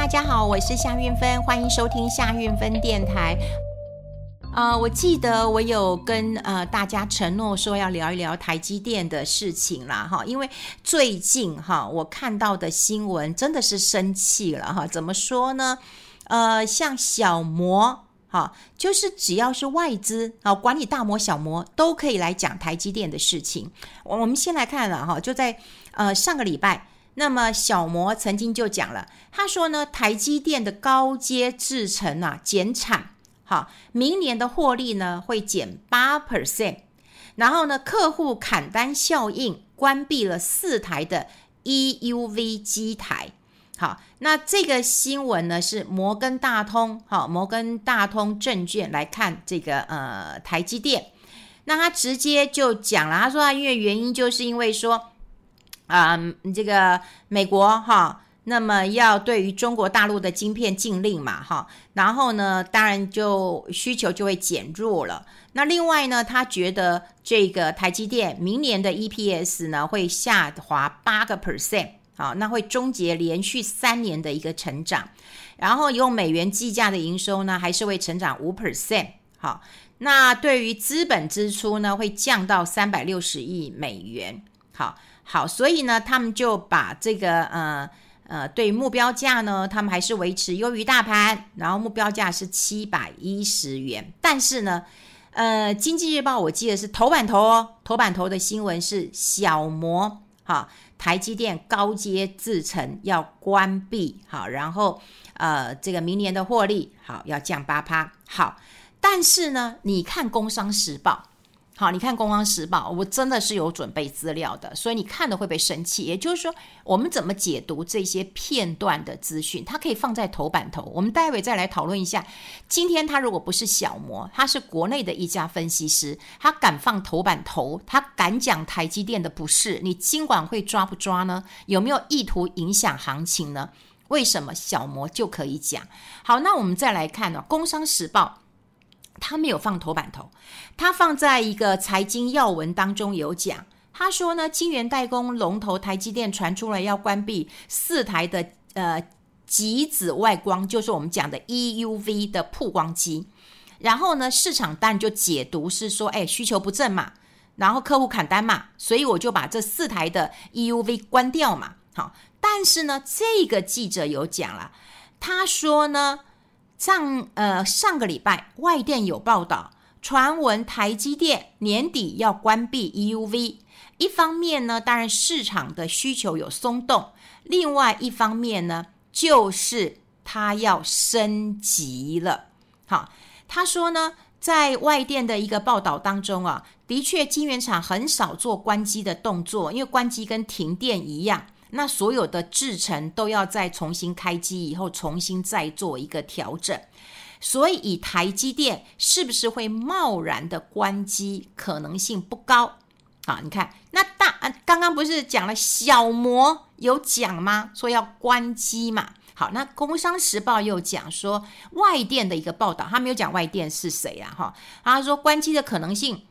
大家好，我是夏运芬，欢迎收听夏运芬电台。呃，我记得我有跟呃大家承诺说要聊一聊台积电的事情啦，哈，因为最近哈我看到的新闻真的是生气了哈，怎么说呢？呃，像小摩哈，就是只要是外资啊，管理大摩、小摩都可以来讲台积电的事情。我我们先来看了哈，就在呃上个礼拜。那么小摩曾经就讲了，他说呢，台积电的高阶制程啊减产，好，明年的获利呢会减八 percent，然后呢，客户砍单效应关闭了四台的 EUV 机台，好，那这个新闻呢是摩根大通，好，摩根大通证券来看这个呃台积电，那他直接就讲了，他说他因为原因就是因为说。啊、嗯，这个美国哈，那么要对于中国大陆的晶片禁令嘛哈，然后呢，当然就需求就会减弱了。那另外呢，他觉得这个台积电明年的 EPS 呢会下滑八个 percent，好，那会终结连续三年的一个成长。然后用美元计价的营收呢，还是会成长五 percent，好，那对于资本支出呢，会降到三百六十亿美元，好。好，所以呢，他们就把这个呃呃，对目标价呢，他们还是维持优于大盘，然后目标价是七百一十元。但是呢，呃，经济日报我记得是头版头哦，头版头的新闻是小摩哈，台积电高阶制程要关闭，好，然后呃，这个明年的获利好要降八趴，好，但是呢，你看工商时报。好，你看《工商时报》，我真的是有准备资料的，所以你看了会不会生气？也就是说，我们怎么解读这些片段的资讯？它可以放在头版头，我们待会再来讨论一下。今天他如果不是小摩，他是国内的一家分析师，他敢放头版头，他敢讲台积电的不是，你金管会抓不抓呢？有没有意图影响行情呢？为什么小摩就可以讲？好，那我们再来看呢，《工商时报》。他没有放头版头，他放在一个财经要闻当中有讲。他说呢，晶圆代工龙头台积电传出来要关闭四台的呃极紫外光，就是我们讲的 EUV 的曝光机。然后呢，市场当然就解读是说，哎，需求不振嘛，然后客户砍单嘛，所以我就把这四台的 EUV 关掉嘛。好，但是呢，这个记者有讲了，他说呢。上呃上个礼拜，外电有报道，传闻台积电年底要关闭 EUV。一方面呢，当然市场的需求有松动；另外一方面呢，就是它要升级了。好，他说呢，在外电的一个报道当中啊，的确晶圆厂很少做关机的动作，因为关机跟停电一样。那所有的制程都要再重新开机以后，重新再做一个调整，所以以台积电是不是会贸然的关机，可能性不高。好，你看那大刚刚不是讲了小摩有讲吗？说要关机嘛。好，那工商时报又讲说外电的一个报道，他没有讲外电是谁啊？哈，他说关机的可能性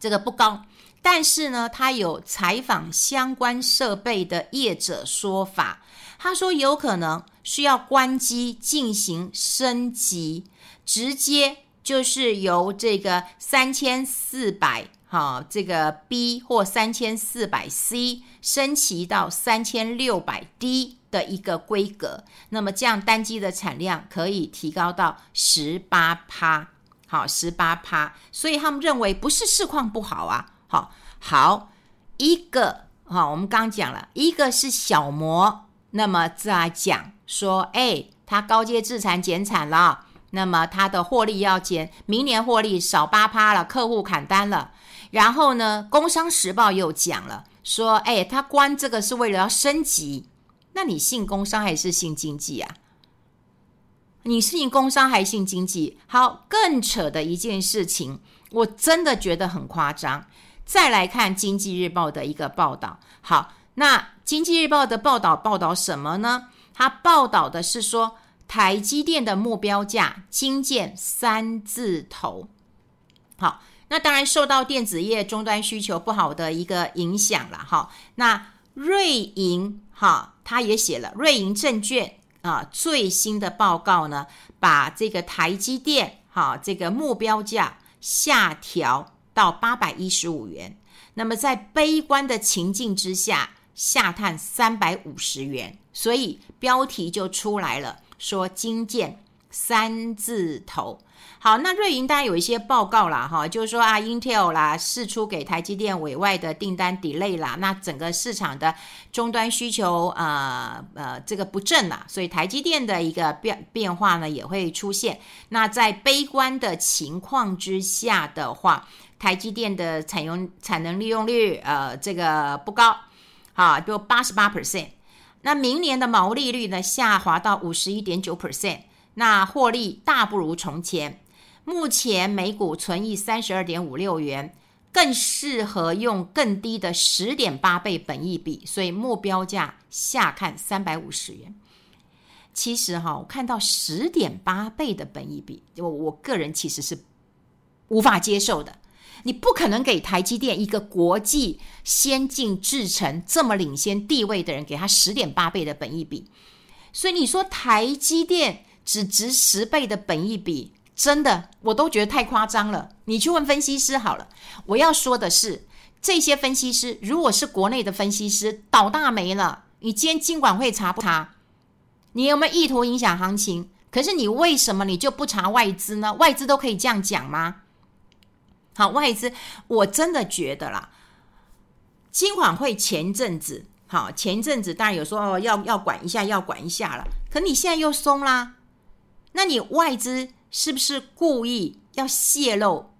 这个不高。但是呢，他有采访相关设备的业者说法，他说有可能需要关机进行升级，直接就是由这个三千四百哈这个 B 或三千四百 C 升级到三千六百 D 的一个规格，那么这样单机的产量可以提高到十八趴，好十八趴，所以他们认为不是市况不好啊。好，好，一个哈，我们刚讲了一个是小摩，那么再讲说，哎，他高阶自产减产了，那么他的获利要减，明年获利少八趴了，客户砍单了。然后呢，工商时报又讲了，说，哎，他关这个是为了要升级，那你信工商还是信经济啊？你是信工商还是信经济？好，更扯的一件事情，我真的觉得很夸张。再来看《经济日报》的一个报道，好，那《经济日报》的报道报道什么呢？它报道的是说，台积电的目标价精见三字头。好，那当然受到电子业终端需求不好的一个影响了。哈，那瑞银哈，他也写了，瑞银证券啊最新的报告呢，把这个台积电哈这个目标价下调到八百一十五元。那么在悲观的情境之下，下探三百五十元，所以标题就出来了，说金建三字头。好，那瑞银当然有一些报告啦，哈，就是说啊，Intel 啦释出给台积电委外的订单 delay 啦，那整个市场的终端需求呃呃这个不振啦，所以台积电的一个变变化呢也会出现。那在悲观的情况之下的话，台积电的采用产能利用率呃这个不高，好，就八十八 percent。那明年的毛利率呢下滑到五十一点九 percent，那获利大不如从前。目前每股存益三十二点五六元，更适合用更低的十点八倍本益比，所以目标价下看三百五十元。其实哈，我看到十点八倍的本益比，我我个人其实是无法接受的。你不可能给台积电一个国际先进制程这么领先地位的人，给他十点八倍的本益比。所以你说台积电只值十倍的本益比？真的，我都觉得太夸张了。你去问分析师好了。我要说的是，这些分析师如果是国内的分析师，倒大霉了。你今天金管会查不查？你有没有意图影响行情？可是你为什么你就不查外资呢？外资都可以这样讲吗？好，外资，我真的觉得啦，金管会前阵子，好，前阵子当然有说哦，要要管一下，要管一下了。可你现在又松啦，那你外资？是不是故意要泄露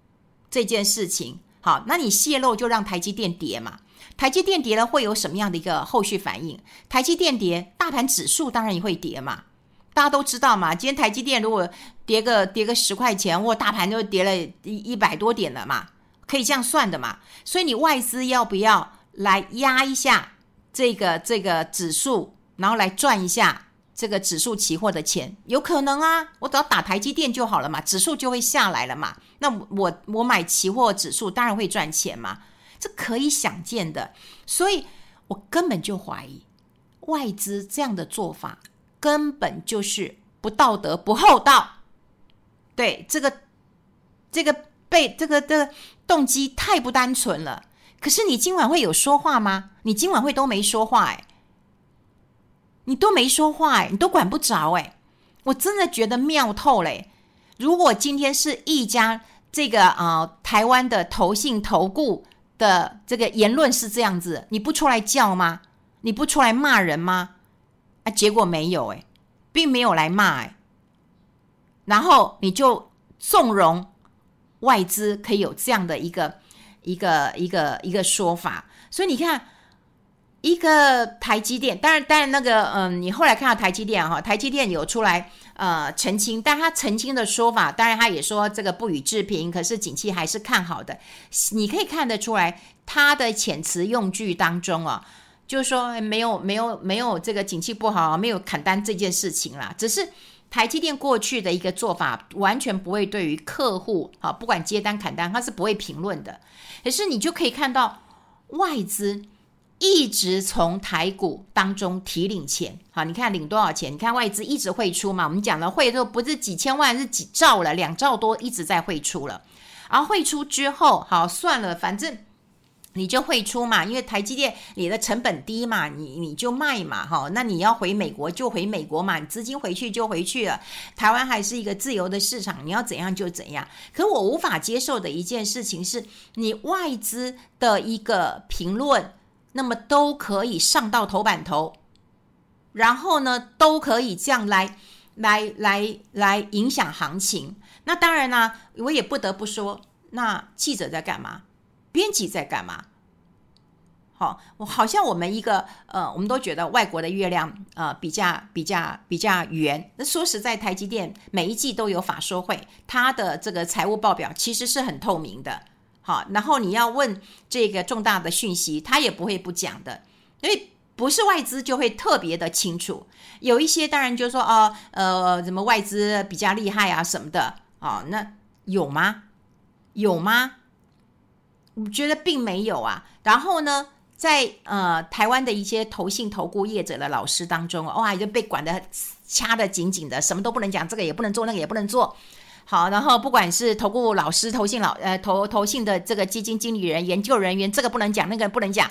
这件事情？好，那你泄露就让台积电跌嘛？台积电跌了会有什么样的一个后续反应？台积电跌，大盘指数当然也会跌嘛。大家都知道嘛，今天台积电如果跌个跌个十块钱，或大盘就跌了一一百多点了嘛，可以这样算的嘛。所以你外资要不要来压一下这个这个指数，然后来赚一下？这个指数期货的钱有可能啊，我只要打台积电就好了嘛，指数就会下来了嘛。那我我买期货指数当然会赚钱嘛，这可以想见的。所以我根本就怀疑外资这样的做法根本就是不道德、不厚道。对，这个这个被这个的动机太不单纯了。可是你今晚会有说话吗？你今晚会都没说话哎。你都没说话哎，你都管不着哎，我真的觉得妙透嘞。如果今天是一家这个啊、台湾的投信投顾的这个言论是这样子，你不出来叫吗？你不出来骂人吗？啊，结果没有哎，并没有来骂哎，然后你就纵容外资可以有这样的一个一个一个一个说法，所以你看。一个台积电，当然，当然那个，嗯，你后来看到台积电哈，台积电有出来呃澄清，但他澄清的说法，当然他也说这个不予置评，可是景气还是看好的。你可以看得出来，他的遣词用句当中啊，就是说没有没有没有这个景气不好，没有砍单这件事情啦。只是台积电过去的一个做法，完全不会对于客户啊，不管接单砍单，他是不会评论的。可是你就可以看到外资。一直从台股当中提领钱，好，你看领多少钱？你看外资一直汇出嘛，我们讲了汇都不是几千万，是几兆了，两兆多一直在汇出了。然后汇出之后，好算了，反正你就汇出嘛，因为台积电你的成本低嘛，你你就卖嘛，哈，那你要回美国就回美国嘛，你资金回去就回去了。台湾还是一个自由的市场，你要怎样就怎样。可我无法接受的一件事情是，你外资的一个评论。那么都可以上到头版头，然后呢，都可以这样来来来来影响行情。那当然啦，我也不得不说，那记者在干嘛？编辑在干嘛？好，我好像我们一个呃，我们都觉得外国的月亮呃比较比较比较圆。那说实在，台积电每一季都有法说会，它的这个财务报表其实是很透明的。好，然后你要问这个重大的讯息，他也不会不讲的，因为不是外资就会特别的清楚。有一些当然就说哦，呃，什么外资比较厉害啊什么的，哦，那有吗？有吗？我觉得并没有啊。然后呢，在呃台湾的一些投信投顾业者的老师当中，哇，就被管得掐得紧紧的，什么都不能讲，这个也不能做，那个也不能做。好，然后不管是投顾老师、投信老呃投投信的这个基金经理人、研究人员，这个不能讲，那个不能讲。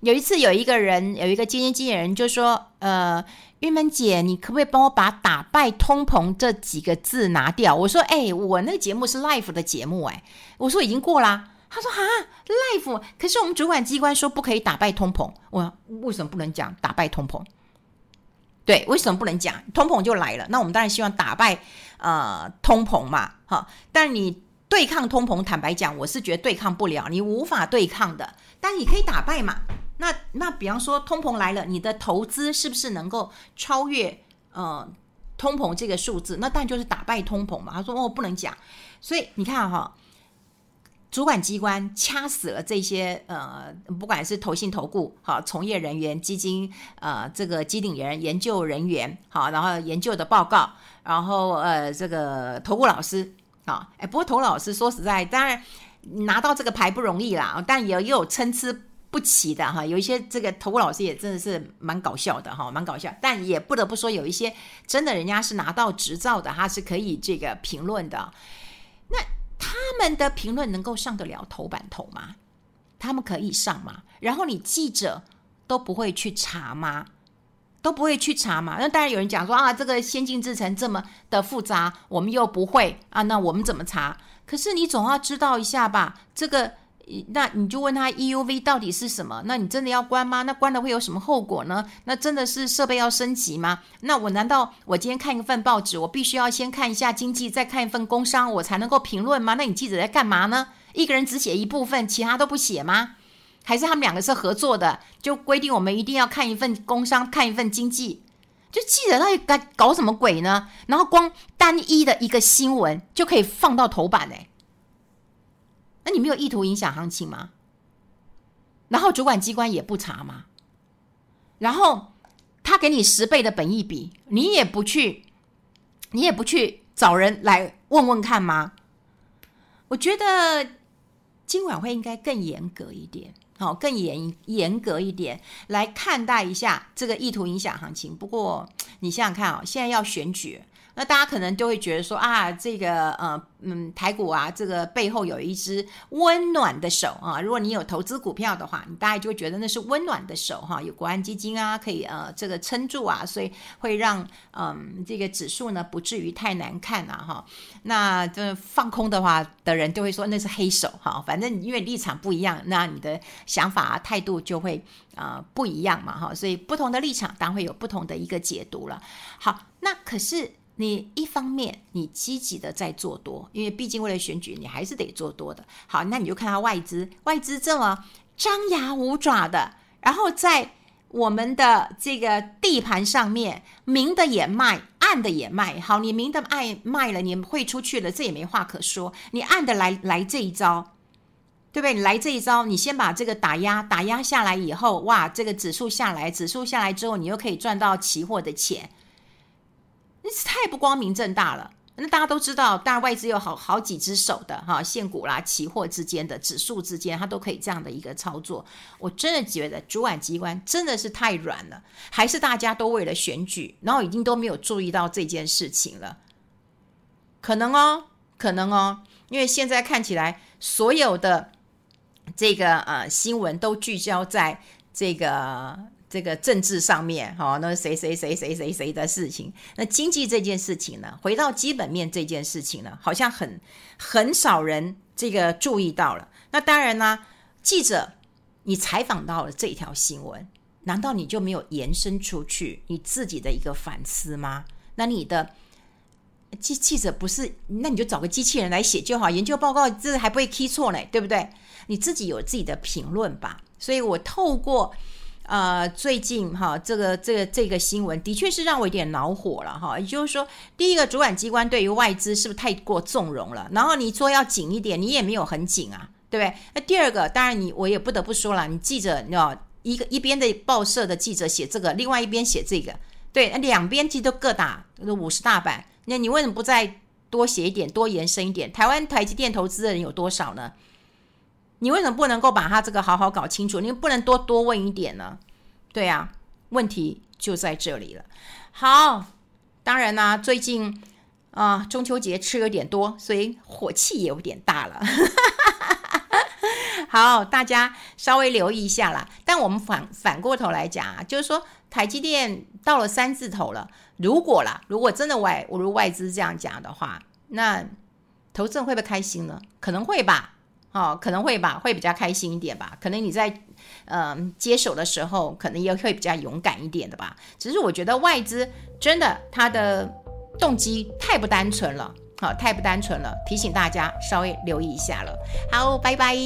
有一次，有一个人有一个基金经理人就说：“呃，玉门姐，你可不可以帮我把‘打败通膨’这几个字拿掉？”我说：“哎，我那个节目是 Life 的节目，哎，我说已经过啦。”他说：“哈，Life，可是我们主管机关说不可以打败通膨，我为什么不能讲打败通膨？对，为什么不能讲通膨就来了？那我们当然希望打败。”呃，通膨嘛，哈，但你对抗通膨，坦白讲，我是觉得对抗不了，你无法对抗的，但你可以打败嘛。那那比方说通膨来了，你的投资是不是能够超越呃通膨这个数字？那当然就是打败通膨嘛。他说哦，不能讲，所以你看哈。主管机关掐死了这些呃，不管是投信投顾好从业人员、基金呃这个机顶人、研究人员好，然后研究的报告，然后呃这个投顾老师啊，哎，不过投顾老师说实在，当然拿到这个牌不容易啦，但也也有参差不齐的哈，有一些这个投顾老师也真的是蛮搞笑的哈，蛮搞笑，但也不得不说有一些真的人家是拿到执照的，他是可以这个评论的，们的评论能够上得了头版头吗？他们可以上吗？然后你记者都不会去查吗？都不会去查吗？那当然有人讲说啊，这个先进制程这么的复杂，我们又不会啊，那我们怎么查？可是你总要知道一下吧，这个。那你就问他 EUV 到底是什么？那你真的要关吗？那关了会有什么后果呢？那真的是设备要升级吗？那我难道我今天看一份报纸，我必须要先看一下经济，再看一份工商，我才能够评论吗？那你记者在干嘛呢？一个人只写一部分，其他都不写吗？还是他们两个是合作的？就规定我们一定要看一份工商，看一份经济？就记者到底该搞什么鬼呢？然后光单一的一个新闻就可以放到头版哎。那你没有意图影响行情吗？然后主管机关也不查吗？然后他给你十倍的本益比，你也不去，你也不去找人来问问看吗？我觉得今晚会应该更严格一点，好，更严严格一点来看待一下这个意图影响行情。不过你想想看啊，现在要选举。那大家可能就会觉得说啊，这个呃嗯台股啊，这个背后有一只温暖的手啊。如果你有投资股票的话，你大概就会觉得那是温暖的手哈、有国安基金啊，可以呃这个撑住啊，所以会让嗯这个指数呢不至于太难看啊哈。那这放空的话的人就会说那是黑手哈。反正因为立场不一样，那你的想法啊态度就会啊、呃、不一样嘛哈。所以不同的立场当然会有不同的一个解读了。好，那可是。你一方面你积极的在做多，因为毕竟为了选举，你还是得做多的。好，那你就看到外资，外资这么张牙舞爪的，然后在我们的这个地盘上面，明的也卖，暗的也卖。好，你明的爱卖了，你汇出去了，这也没话可说。你暗的来来这一招，对不对？你来这一招，你先把这个打压打压下来以后，哇，这个指数下来，指数下来之后，你又可以赚到期货的钱。太不光明正大了。那大家都知道，当然外资有好好几只手的哈，现股啦、期货之间的指数之间，它都可以这样的一个操作。我真的觉得主管机关真的是太软了，还是大家都为了选举，然后已经都没有注意到这件事情了？可能哦，可能哦，因为现在看起来所有的这个呃新闻都聚焦在这个。这个政治上面，哈，那谁谁谁谁谁谁的事情？那经济这件事情呢？回到基本面这件事情呢，好像很很少人这个注意到了。那当然呢，记者你采访到了这条新闻，难道你就没有延伸出去你自己的一个反思吗？那你的记记者不是？那你就找个机器人来写就好，研究报告这还不会 key 错呢，对不对？你自己有自己的评论吧。所以我透过。呃，最近哈，这个这个这个新闻的确是让我有点恼火了哈。也就是说，第一个主管机关对于外资是不是太过纵容了？然后你说要紧一点，你也没有很紧啊，对不对？那第二个，当然你我也不得不说了，你记者你一个一边的报社的记者写这个，另外一边写这个，对，那两边其实都各打五十大板，那你为什么不再多写一点，多延伸一点？台湾台积电投资的人有多少呢？你为什么不能够把它这个好好搞清楚？你不能多多问一点呢？对呀，问题就在这里了。好，当然啦、最近啊、中秋节吃有点多，所以火气也有点大了。好，大家稍微留意一下啦。但我们反反过头来讲啊，就是说台积电到了三字头了，如果啦，如果真的外，我如外资这样讲的话，那投资人会不会开心呢？可能会吧，哦，可能会吧，会比较开心一点吧。可能你在嗯、接手的时候，可能也会比较勇敢一点的吧。只是我觉得外资真的它的动机太不单纯了，好、太不单纯了，提醒大家稍微留意一下了。好，拜拜。